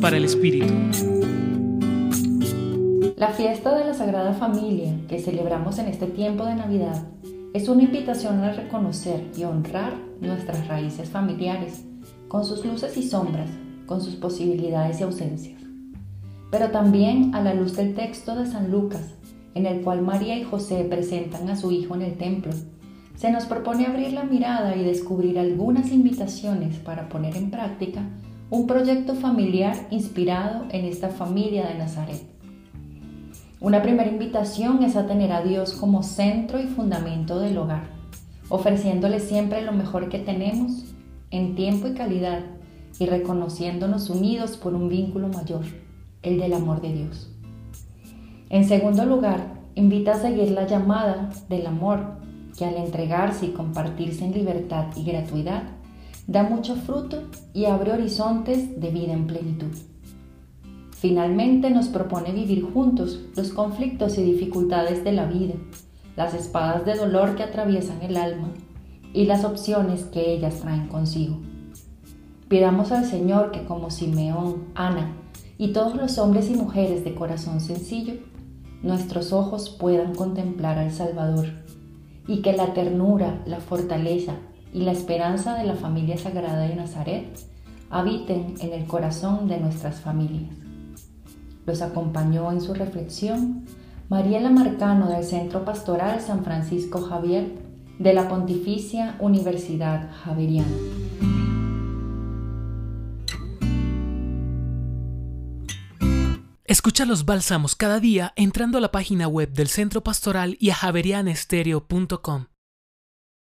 Para el Espíritu. La fiesta de la Sagrada Familia que celebramos en este tiempo de Navidad es una invitación a reconocer y honrar nuestras raíces familiares, con sus luces y sombras, con sus posibilidades y ausencias. Pero también a la luz del texto de San Lucas, en el cual María y José presentan a su hijo en el templo, se nos propone abrir la mirada y descubrir algunas invitaciones para poner en práctica un proyecto familiar inspirado en esta familia de Nazaret. Una primera invitación es a tener a Dios como centro y fundamento del hogar, ofreciéndole siempre lo mejor que tenemos en tiempo y calidad y reconociéndonos unidos por un vínculo mayor, el del amor de Dios. En segundo lugar, invita a seguir la llamada del amor, que al entregarse y compartirse en libertad y gratuidad, da mucho fruto y abre horizontes de vida en plenitud. Finalmente nos propone vivir juntos los conflictos y dificultades de la vida, las espadas de dolor que atraviesan el alma y las opciones que ellas traen consigo. Pidamos al Señor que como Simeón, Ana y todos los hombres y mujeres de corazón sencillo, nuestros ojos puedan contemplar al Salvador y que la ternura, la fortaleza y la esperanza de la familia sagrada de Nazaret habiten en el corazón de nuestras familias. Los acompañó en su reflexión Mariela Marcano del Centro Pastoral San Francisco Javier de la Pontificia Universidad Javeriana. Escucha los bálsamos cada día entrando a la página web del Centro Pastoral y a javerianestereo.com.